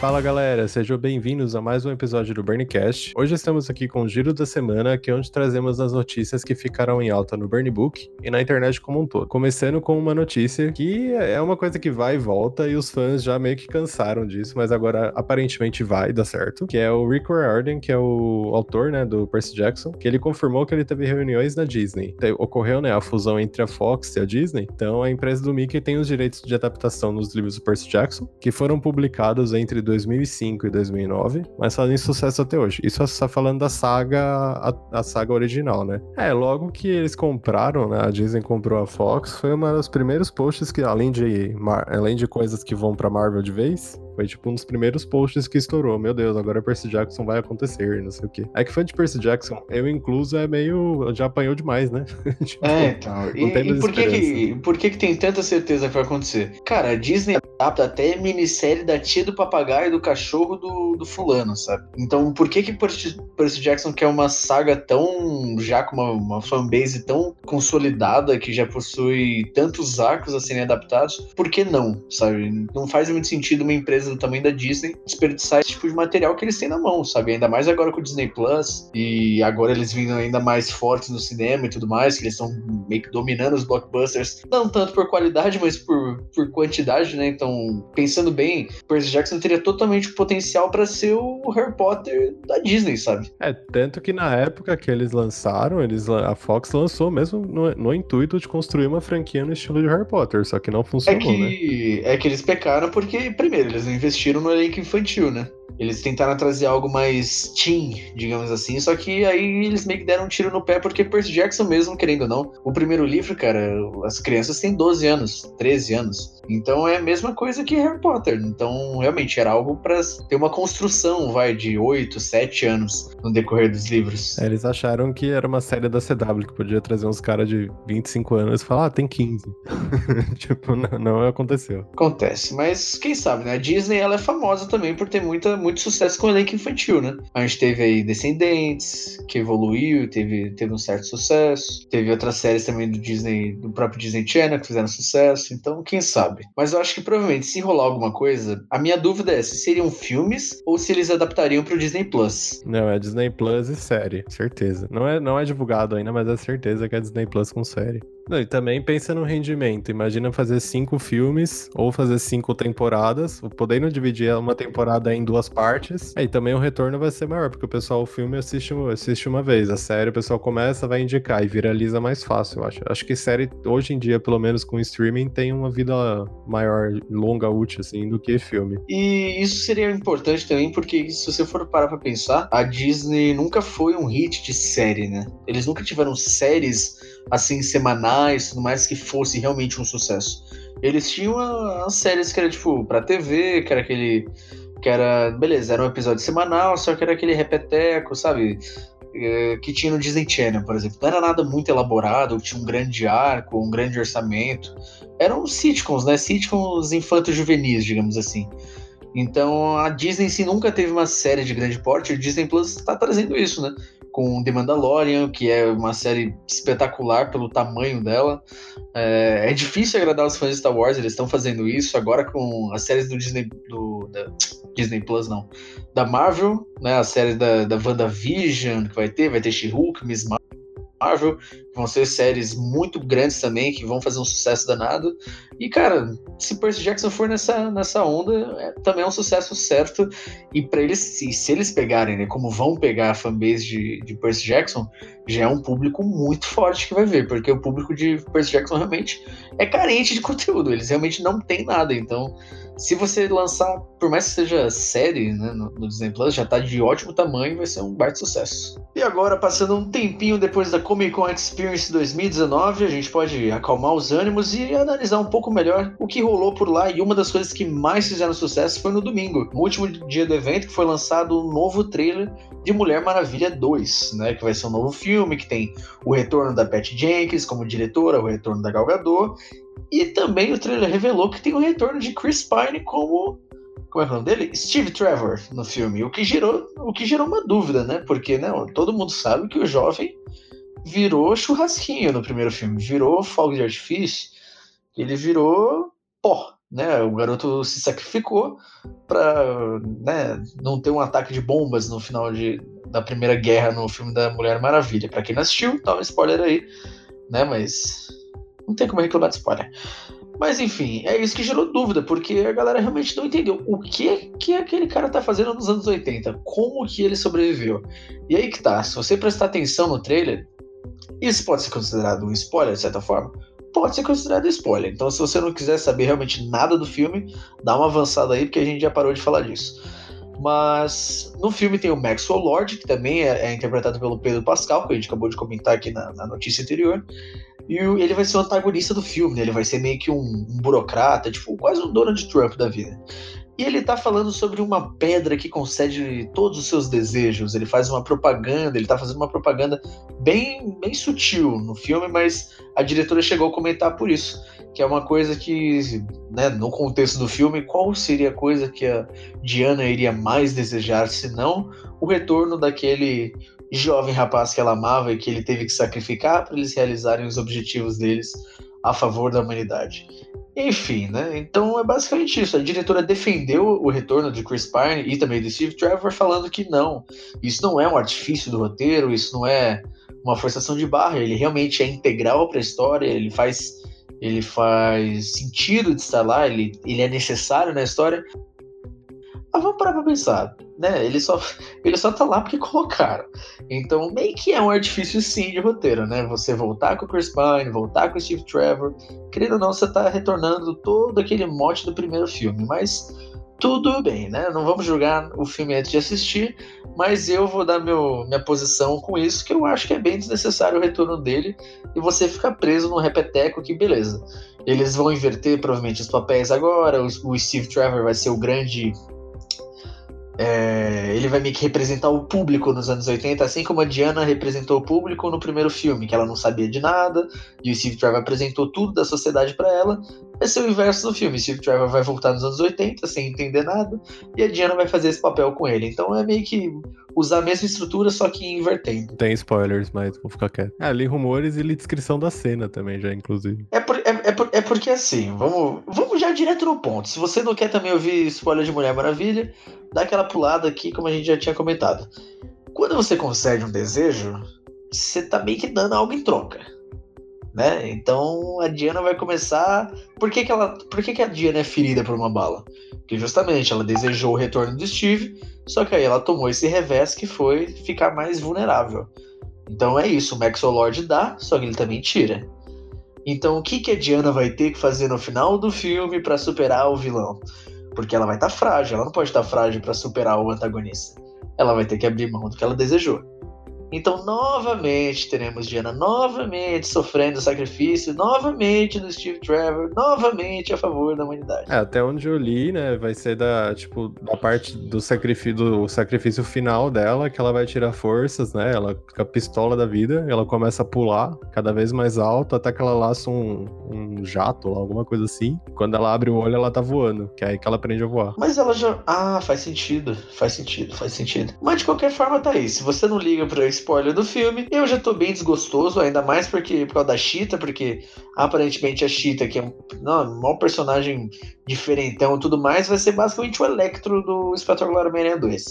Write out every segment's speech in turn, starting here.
Fala galera, sejam bem-vindos a mais um episódio do Burncast. Hoje estamos aqui com o Giro da Semana, que é onde trazemos as notícias que ficaram em alta no Burn Book e na internet como um todo. Começando com uma notícia que é uma coisa que vai e volta e os fãs já meio que cansaram disso, mas agora aparentemente vai dar certo, que é o Rick Riordan, que é o autor, né, do Percy Jackson, que ele confirmou que ele teve reuniões na Disney. Ocorreu, né, a fusão entre a Fox e a Disney, então a empresa do Mickey tem os direitos de adaptação nos livros do Percy Jackson, que foram publicados entre 2005 e 2009, mas fazem sucesso até hoje. Isso está falando da saga, a, a, saga original, né? É, logo que eles compraram, né? A Disney comprou a Fox, foi uma dos primeiros posts que, além de, além de coisas que vão pra Marvel de vez, foi tipo um dos primeiros posts que estourou. Meu Deus, agora Percy Jackson vai acontecer, não sei o quê. É que fã de Percy Jackson, eu incluso, é meio. já apanhou demais, né? tipo, é, então. E, e por, que, que, por que, que tem tanta certeza que vai acontecer? Cara, a Disney adapta até minissérie da tia do papagaio do cachorro do, do fulano, sabe? Então, por que que Percy, Percy Jackson quer uma saga tão. já com uma, uma fanbase tão consolidada, que já possui tantos arcos a serem adaptados? Por que não, sabe? Não faz muito sentido uma empresa empresa do tamanho da Disney desperdiçar esse tipo de material que eles têm na mão, sabe? Ainda mais agora com o Disney Plus e agora eles vindo ainda mais fortes no cinema e tudo mais, que eles estão meio que dominando os blockbusters, não tanto por qualidade, mas por, por quantidade, né? Então, pensando bem, Percy Jackson teria totalmente o potencial para ser o Harry Potter da Disney, sabe? É, tanto que na época que eles lançaram, eles, a Fox lançou mesmo no, no intuito de construir uma franquia no estilo de Harry Potter, só que não funcionou, é que, né? É que eles pecaram porque, primeiro, eles investiram no elenco infantil, né? Eles tentaram trazer algo mais teen, digamos assim, só que aí eles meio que deram um tiro no pé, porque Percy Jackson mesmo, querendo ou não, o primeiro livro, cara, as crianças têm 12 anos, 13 anos. Então é a mesma coisa que Harry Potter. Então, realmente, era algo para ter uma construção, vai, de 8, 7 anos no decorrer dos livros. É, eles acharam que era uma série da CW, que podia trazer uns caras de 25 anos e falar, ah, tem 15. tipo, não, não aconteceu. Acontece, mas quem sabe, né? A Disney, ela é famosa também por ter muita muito sucesso com o elenco infantil, né? A gente teve aí Descendentes, que evoluiu, teve, teve um certo sucesso. Teve outras séries também do Disney, do próprio Disney Channel, que fizeram sucesso. Então, quem sabe? Mas eu acho que provavelmente, se rolar alguma coisa, a minha dúvida é se seriam filmes ou se eles adaptariam pro Disney Plus. Não, é Disney Plus e série, certeza. Não é, não é divulgado ainda, mas é certeza que é Disney Plus com série. Não, e também pensa no rendimento. Imagina fazer cinco filmes ou fazer cinco temporadas, podendo dividir uma temporada em duas partes. Aí também o retorno vai ser maior, porque o pessoal o filme assiste, assiste uma vez. A série o pessoal começa, vai indicar e viraliza mais fácil, eu acho. Acho que série, hoje em dia, pelo menos com streaming, tem uma vida maior, longa, útil, assim, do que filme. E isso seria importante também, porque se você for parar pra pensar, a Disney nunca foi um hit de série, né? Eles nunca tiveram séries assim, semanais, tudo mais, que fosse realmente um sucesso. Eles tinham as séries que era, tipo, pra TV, que era aquele. Que era. Beleza, era um episódio semanal, só que era aquele repeteco, sabe? É, que tinha no Disney Channel, por exemplo. Não era nada muito elaborado, tinha um grande arco, um grande orçamento. Eram sitcoms, né? Sitcoms infantos juvenis, digamos assim. Então a Disney sim nunca teve uma série de grande porte, o Disney Plus está trazendo isso, né? Com The Mandalorian, que é uma série espetacular pelo tamanho dela. É, é difícil agradar os fãs de Star Wars, eles estão fazendo isso agora com as séries do Disney, do, da Disney Plus, não, da Marvel, né, a série da, da WandaVision que vai ter, vai ter She-Hulk, Miss Marvel, vão ser séries muito grandes também, que vão fazer um sucesso danado. E, cara, se Percy Jackson for nessa, nessa onda, é, também é um sucesso certo. E para eles, se, se eles pegarem, né, como vão pegar a fanbase de, de Percy Jackson, já é um público muito forte que vai ver, porque o público de Percy Jackson realmente é carente de conteúdo, eles realmente não têm nada. Então, se você lançar, por mais que seja série né, no, no Disney Plus, já tá de ótimo tamanho, vai ser um baita sucesso. E agora, passando um tempinho depois da Comic Con Experience 2019, a gente pode acalmar os ânimos e analisar um pouco melhor o que rolou por lá. E uma das coisas que mais fizeram sucesso foi no domingo, no último dia do evento, que foi lançado um novo trailer de Mulher Maravilha 2, né? Que vai ser um novo filme, que tem o retorno da Patty Jenkins como diretora, o retorno da Gal Gadot e também o trailer revelou que tem o retorno de Chris Pine como. Como é, é o nome dele? Steve Trevor no filme. O que gerou, o que gerou uma dúvida, né? Porque né, todo mundo sabe que o jovem virou churrasquinho no primeiro filme. Virou fogo de artifício. Ele virou pó né? O garoto se sacrificou para né, não ter um ataque de bombas no final de, da Primeira Guerra no filme da Mulher Maravilha. Para quem não assistiu, tá um spoiler aí, né? Mas não tem como reclamar de spoiler. Mas enfim, é isso que gerou dúvida, porque a galera realmente não entendeu o que que aquele cara tá fazendo nos anos 80, como que ele sobreviveu. E aí que tá, se você prestar atenção no trailer, isso pode ser considerado um spoiler de certa forma, pode ser considerado spoiler. Então, se você não quiser saber realmente nada do filme, dá uma avançada aí, porque a gente já parou de falar disso. Mas no filme tem o Maxwell Lord, que também é, é interpretado pelo Pedro Pascal, que a gente acabou de comentar aqui na, na notícia anterior. E o, ele vai ser o antagonista do filme, né? ele vai ser meio que um, um burocrata, tipo, quase um Donald Trump da vida. E ele tá falando sobre uma pedra que concede todos os seus desejos. Ele faz uma propaganda, ele tá fazendo uma propaganda bem, bem sutil no filme, mas a diretora chegou a comentar por isso. Que é uma coisa que, né, no contexto do filme, qual seria a coisa que a Diana iria mais desejar, se não o retorno daquele jovem rapaz que ela amava e que ele teve que sacrificar para eles realizarem os objetivos deles a favor da humanidade. Enfim, né? Então é basicamente isso. A diretora defendeu o retorno de Chris Pine e também de Steve Trevor, falando que não, isso não é um artifício do roteiro, isso não é uma forçação de barra, ele realmente é integral para a história, ele faz ele faz sentido de estar lá, ele, ele é necessário na história. Mas vamos parar pra pensar, né? Ele só, ele só tá lá porque colocaram. Então, meio que é um artifício sim de roteiro, né? Você voltar com o Chris Pine, voltar com o Steve Trevor. Querendo ou não, você tá retornando todo aquele mote do primeiro filme, mas tudo bem, né? Não vamos julgar o filme antes de assistir, mas eu vou dar meu, minha posição com isso, que eu acho que é bem desnecessário o retorno dele e você fica preso num repeteco que beleza. Eles vão inverter provavelmente os papéis agora, o, o Steve Trevor vai ser o grande é, ele vai meio que representar o público nos anos 80, assim como a Diana representou o público no primeiro filme, que ela não sabia de nada, e o Steve Trevor apresentou tudo da sociedade para ela. Vai ser o inverso no filme. Steve Trevor vai voltar nos anos 80 sem entender nada, e a Diana vai fazer esse papel com ele. Então é meio que usar a mesma estrutura, só que invertendo. Tem spoilers, mas vou ficar quieto. Ah, li rumores e li descrição da cena também, já, inclusive. É, por, é, é, por, é porque assim, vamos, vamos já direto no ponto. Se você não quer também ouvir spoiler de Mulher Maravilha, dá aquela pulada aqui, como a gente já tinha comentado. Quando você concede um desejo, você tá meio que dando algo em troca. Né? Então a Diana vai começar. Por que, que, ela... Por que, que a Diana é ferida por uma bala? Porque justamente ela desejou o retorno do Steve, só que aí ela tomou esse revés que foi ficar mais vulnerável. Então é isso, o Maxwell Lord dá, só que ele também tira. Então o que, que a Diana vai ter que fazer no final do filme para superar o vilão? Porque ela vai estar tá frágil, ela não pode estar tá frágil para superar o antagonista. Ela vai ter que abrir mão do que ela desejou. Então, novamente, teremos Diana novamente sofrendo sacrifício, novamente do Steve Trevor, novamente a favor da humanidade. É, até onde eu li, né, vai ser da, tipo, da parte do sacrifício, do sacrifício final dela, que ela vai tirar forças, né, ela fica pistola da vida, ela começa a pular cada vez mais alto, até que ela laça um, um jato, alguma coisa assim. Quando ela abre o olho, ela tá voando, que é aí que ela aprende a voar. Mas ela já... Ah, faz sentido, faz sentido, faz sentido. Mas de qualquer forma, tá aí. Se você não liga pra isso spoiler do filme. Eu já tô bem desgostoso, ainda mais porque por causa da Cheetah, porque aparentemente a Cheetah, que é um, não, personagem diferentão e tudo mais, vai ser basicamente o Electro do Espetacular Homem-Aranha 2.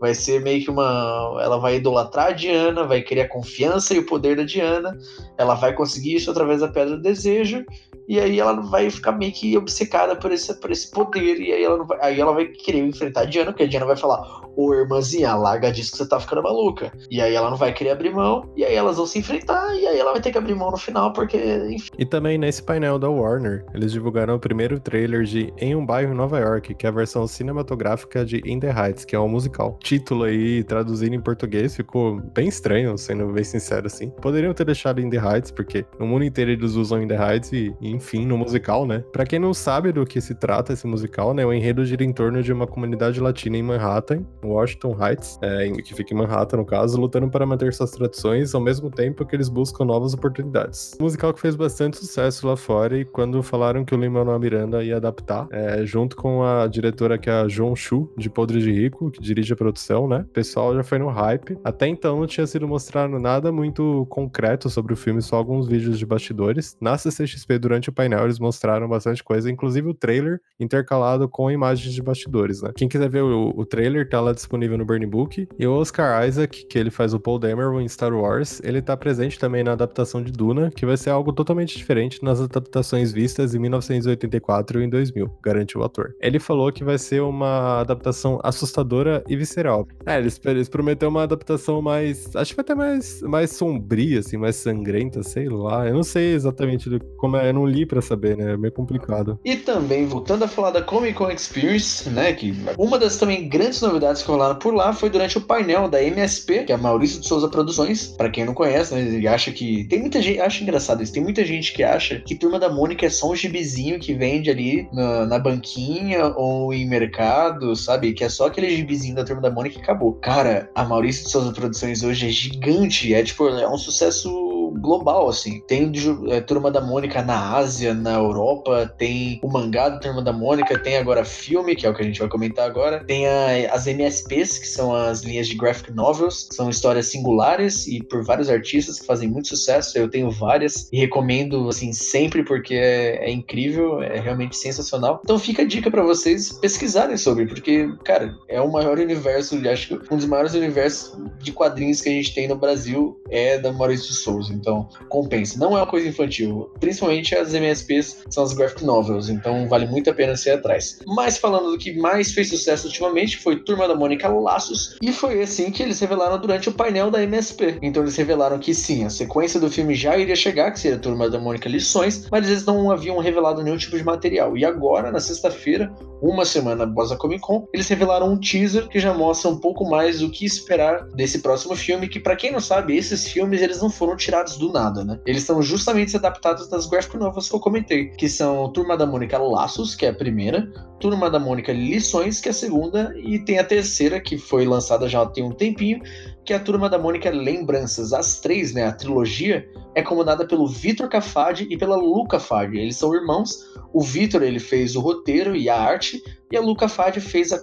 Vai ser meio que uma. Ela vai idolatrar a Diana, vai querer a confiança e o poder da Diana. Ela vai conseguir isso através da Pedra do Desejo. E aí ela vai ficar meio que obcecada por esse, por esse poder. E aí ela, vai, aí ela vai querer enfrentar a Diana, porque a Diana vai falar: Ô irmãzinha, larga disso que você tá ficando maluca. E aí ela não vai querer abrir mão. E aí elas vão se enfrentar. E aí ela vai ter que abrir mão no final, porque, enfim. E também nesse painel da Warner, eles divulgaram o primeiro trailer de Em um Bairro em Nova York, que é a versão cinematográfica de In the Heights, que é um musical. Título aí, traduzido em português, ficou bem estranho, sendo bem sincero assim. Poderiam ter deixado In the Heights, porque no mundo inteiro eles usam In the Heights e, e enfim, no musical, né? Pra quem não sabe do que se trata esse musical, né? O enredo gira em torno de uma comunidade latina em Manhattan, Washington Heights, é, que fica em Manhattan, no caso, lutando para manter suas tradições ao mesmo tempo que eles buscam novas oportunidades. Um musical que fez bastante sucesso lá fora e quando falaram que o Lin-Manuel Miranda ia adaptar, é, junto com a diretora que é a Joan Chu, de Podre de Rico, que dirige a produção, né? O pessoal já foi no hype. Até então não tinha sido mostrado nada muito concreto sobre o filme, só alguns vídeos de bastidores. Na CCXP durante durante o painel eles mostraram bastante coisa, inclusive o trailer intercalado com imagens de bastidores, né? Quem quiser ver o, o trailer, tá lá disponível no Burn Book. E o Oscar Isaac, que ele faz o Paul Dameron em Star Wars, ele tá presente também na adaptação de Duna, que vai ser algo totalmente diferente nas adaptações vistas em 1984 e em 2000, garantiu o ator. Ele falou que vai ser uma adaptação assustadora e visceral. É, eles, eles prometeram uma adaptação mais. Acho que vai até mais, mais sombria, assim, mais sangrenta, sei lá. Eu não sei exatamente como é, eu não li para saber, né? É meio complicado. E também, voltando a falar da Comic Con Experience, né? Que uma das também grandes novidades que rolaram por lá foi durante o painel da MSP, que é a Maurício de Souza Produções. Para quem não conhece, né? Ele acha que. Tem muita gente. Acho engraçado isso. Tem muita gente que acha que Turma da Mônica é só um gibizinho que vende ali na, na banquinha ou em mercado, sabe? Que é só aquele gibizinho da Turma da Mônica e acabou. Cara, a Maurício de Souza Produções hoje é gigante. É tipo, é um sucesso global, assim. Tem é, Turma da Mônica na Ásia, na Europa, tem o mangá da Turma da Mônica, tem agora filme, que é o que a gente vai comentar agora, tem a, as MSPs, que são as linhas de graphic novels, são histórias singulares e por vários artistas que fazem muito sucesso. Eu tenho várias e recomendo, assim, sempre porque é, é incrível, é realmente sensacional. Então fica a dica para vocês pesquisarem sobre, porque, cara, é o maior universo, acho que um dos maiores universos de quadrinhos que a gente tem no Brasil é da Maurício Souza. Então, compensa. Não é uma coisa infantil. Principalmente as MSPs são as graphic novels, então vale muito a pena ser atrás. Mas falando do que mais fez sucesso ultimamente foi Turma da Mônica Laços, e foi assim que eles revelaram durante o painel da MSP. Então eles revelaram que sim, a sequência do filme já iria chegar, que seria Turma da Mônica Lições, mas eles não haviam revelado nenhum tipo de material. E agora, na sexta-feira, uma semana após a Comic Con, eles revelaram um teaser que já mostra um pouco mais do que esperar desse próximo filme, que para quem não sabe, esses filmes eles não foram tirados do nada, né? Eles são justamente adaptados das graphic novels que eu comentei, que são Turma da Mônica Laços, que é a primeira, Turma da Mônica Lições, que é a segunda, e tem a terceira, que foi lançada já tem um tempinho, que é a Turma da Mônica Lembranças. As três, né, a trilogia, é comandada pelo Vitor Cafadi e pela Luca Cafadi. Eles são irmãos. O Vitor ele fez o roteiro e a arte, e a Luca Fadi fez a.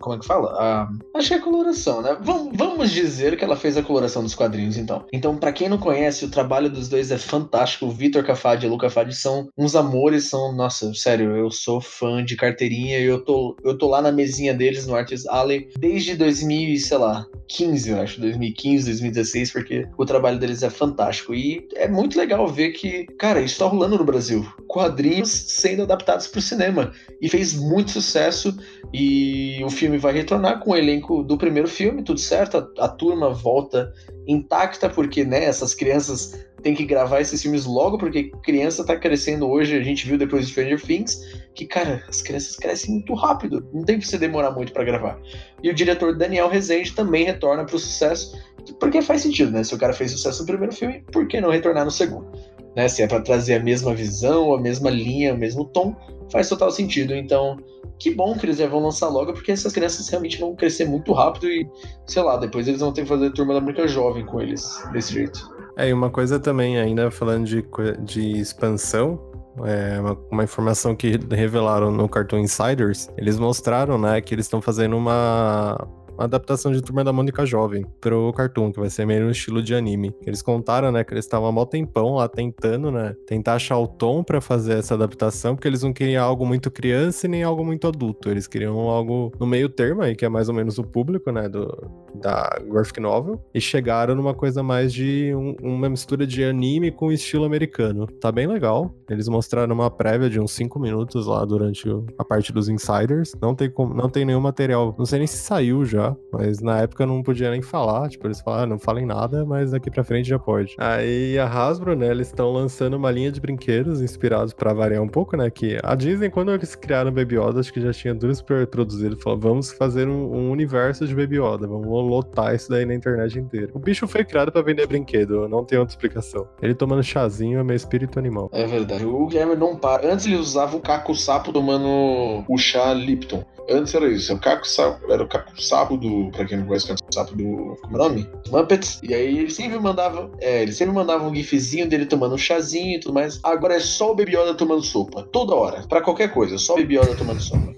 Como é que fala? A, acho que é a coloração, né? Vamos, vamos dizer que ela fez a coloração dos quadrinhos, então. Então, para quem não conhece, o trabalho dos dois é fantástico. O Vitor Cafadi e a Luca Fadi são uns amores, são. Nossa, sério, eu sou fã de carteirinha e eu tô, eu tô lá na mesinha deles no Artist Alley desde 2000, sei lá, 15, eu acho, 2015, 2016, porque o trabalho deles é fantástico. E é muito legal ver que, cara, isso tá rolando no Brasil. Quadrinhos sendo adaptados pro cinema. E fez muito muito sucesso e o filme vai retornar com o elenco do primeiro filme, tudo certo, a, a turma volta intacta, porque né, essas crianças têm que gravar esses filmes logo, porque criança tá crescendo hoje, a gente viu depois de Stranger Things, que, cara, as crianças crescem muito rápido, não tem que você demorar muito para gravar. E o diretor Daniel Rezende também retorna para o sucesso, porque faz sentido, né? Se o cara fez sucesso no primeiro filme, por que não retornar no segundo? Né? Se é para trazer a mesma visão, a mesma linha, o mesmo tom, faz total sentido. Então, que bom que eles já vão lançar logo, porque essas crianças realmente vão crescer muito rápido e, sei lá, depois eles vão ter que fazer turma da Mônica jovem com eles, desse jeito. É, e uma coisa também, ainda falando de, de expansão, é uma, uma, informação que revelaram no Cartoon Insiders, eles mostraram, né, que eles estão fazendo uma, uma adaptação de Turma da Mônica Jovem pro cartoon, que vai ser meio no estilo de anime. Eles contaram, né, que eles estavam há mó tempão lá tentando, né, tentar achar o tom para fazer essa adaptação, porque eles não queriam algo muito criança e nem algo muito adulto. Eles queriam algo no meio termo aí, que é mais ou menos o público, né, do, da graphic novel, e chegaram numa coisa mais de um, uma mistura de anime com estilo americano. Tá bem legal. Eles mostraram uma prévia de uns 5 minutos lá durante a parte dos insiders. Não tem, não tem nenhum material, não sei nem se saiu já, mas na época não podia nem falar, tipo, eles falaram, ah, não falem nada, mas daqui pra frente já pode. Aí a Hasbro, né, eles estão lançando uma linha de brinquedos inspirados para variar um pouco, né, que a Disney, quando eles criaram Baby Yoda, acho que já tinha duas produzido, falou, vamos fazer um, um, universo de Baby Yoda, vamos lotar isso daí na internet inteira. O bicho foi criado para vender brinquedo, não tem outra explicação. Ele tomando chazinho é meu espírito animal. É verdade, o Guilherme não para. Antes ele usava o caco sapo tomando o chá Lipton. Antes era isso, o caco sapo, era o caco sapo do. Pra quem não conhece o caco sapo do. Como é o nome? Muppets. E aí ele sempre mandava. É, ele sempre mandava um gifzinho dele tomando um chazinho e tudo mais. Agora é só o Baby Yoda tomando sopa. Toda hora. Pra qualquer coisa, só o Baby Yoda tomando sopa.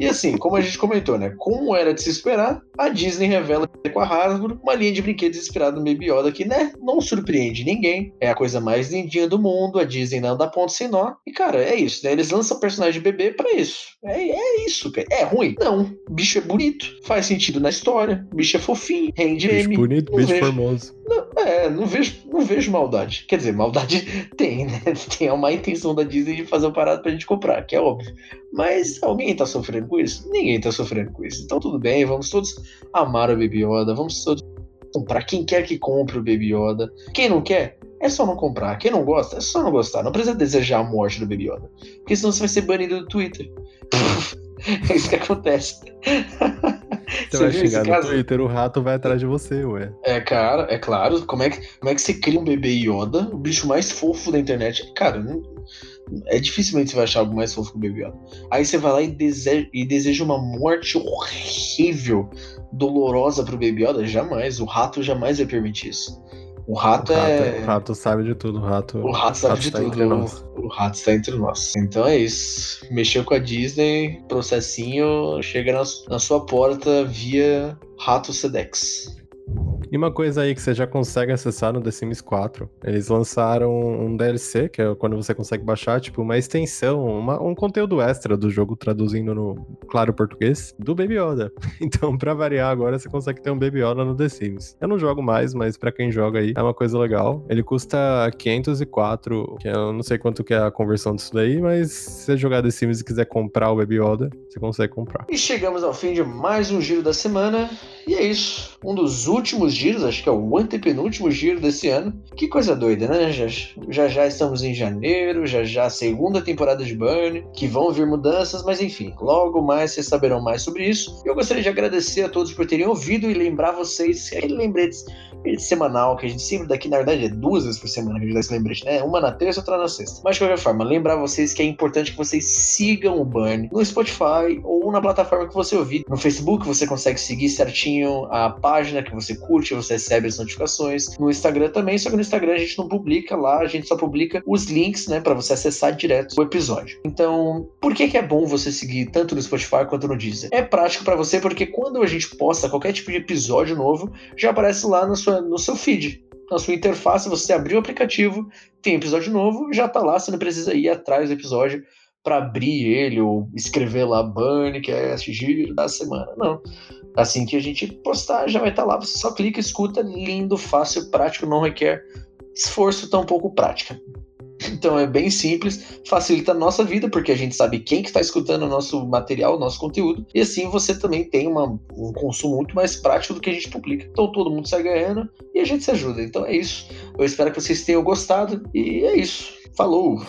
E assim, como a gente comentou, né? Como era de se esperar, a Disney revela com a Hasbro uma linha de brinquedos inspirada no Baby Yoda que, né, não surpreende ninguém. É a coisa mais lindinha do mundo, a Disney não dá ponto sem nó. E, cara, é isso, né? Eles lançam personagem de bebê para isso. É, é isso, cara. É ruim? Não. O bicho é bonito, faz sentido na história, o bicho é fofinho, rende bicho M. bonito, bicho vejo... formoso. É, não vejo, não vejo maldade. Quer dizer, maldade tem, né? Tem uma intenção da Disney de fazer um parado pra gente comprar, que é óbvio. Mas alguém tá sofrendo com isso? Ninguém tá sofrendo com isso. Então tudo bem, vamos todos amar o Baby Yoda, vamos todos comprar. Quem quer que compre o Baby Yoda. Quem não quer, é só não comprar. Quem não gosta, é só não gostar. Não precisa desejar a morte do Baby Yoda. Porque senão você vai ser banido do Twitter. é isso que acontece. Você, vai xingar no caso? Twitter, o rato vai atrás de você, ué. É, cara, é claro. Como é, que, como é que você cria um bebê Yoda, o bicho mais fofo da internet? Cara, não, é dificilmente você vai achar algo mais fofo que o Baby Yoda. Aí você vai lá e deseja, e deseja uma morte horrível, dolorosa pro Baby Yoda? Jamais. O rato jamais vai permitir isso. O rato, o rato é. O rato sabe de tudo. O rato, o rato sabe o rato de tá tudo. O rato está entre nós. Então é isso. Mexeu com a Disney, processinho chega na, na sua porta via Rato Sedex. E uma coisa aí que você já consegue acessar no The Sims 4, eles lançaram um DLC, que é quando você consegue baixar, tipo, uma extensão, uma, um conteúdo extra do jogo, traduzindo no claro português, do Baby Yoda. Então, pra variar agora, você consegue ter um Baby Yoda no The Sims. Eu não jogo mais, mas pra quem joga aí, é uma coisa legal. Ele custa 504, que eu não sei quanto que é a conversão disso daí, mas se você jogar The Sims e quiser comprar o Baby Yoda, você consegue comprar. E chegamos ao fim de mais um giro da semana, e é isso. Um dos últimos giros, acho que é o antepenúltimo giro desse ano. Que coisa doida, né? Já já, já estamos em janeiro, já já segunda temporada de Burn, que vão vir mudanças, mas enfim, logo mais vocês saberão mais sobre isso. Eu gostaria de agradecer a todos por terem ouvido e lembrar vocês, aquele lembrete semanal que a gente sempre daqui, na verdade, é duas vezes por semana que a gente dá esse lembrete, né? Uma na terça, outra na sexta. Mas de qualquer forma, lembrar vocês que é importante que vocês sigam o Burn no Spotify ou na plataforma que você ouvir. No Facebook você consegue seguir certinho a página que você curte, você recebe as notificações. No Instagram também, só que no Instagram a gente não publica lá, a gente só publica os links, né, para você acessar direto o episódio. Então, por que que é bom você seguir tanto no Spotify quanto no Deezer? É prático para você porque quando a gente posta qualquer tipo de episódio novo, já aparece lá na sua, no seu feed na sua interface, você abrir o aplicativo, tem episódio novo, já tá lá, você não precisa ir atrás do episódio para abrir ele ou escrever lá Burn, que é giro da semana. Não. Assim que a gente postar, já vai estar tá lá, você só clica, escuta, lindo, fácil, prático, não requer esforço, tão pouco prática. Então é bem simples, facilita a nossa vida, porque a gente sabe quem que está escutando o nosso material, o nosso conteúdo, e assim você também tem uma, um consumo muito mais prático do que a gente publica. Então todo mundo sai ganhando e a gente se ajuda. Então é isso. Eu espero que vocês tenham gostado e é isso. Falou!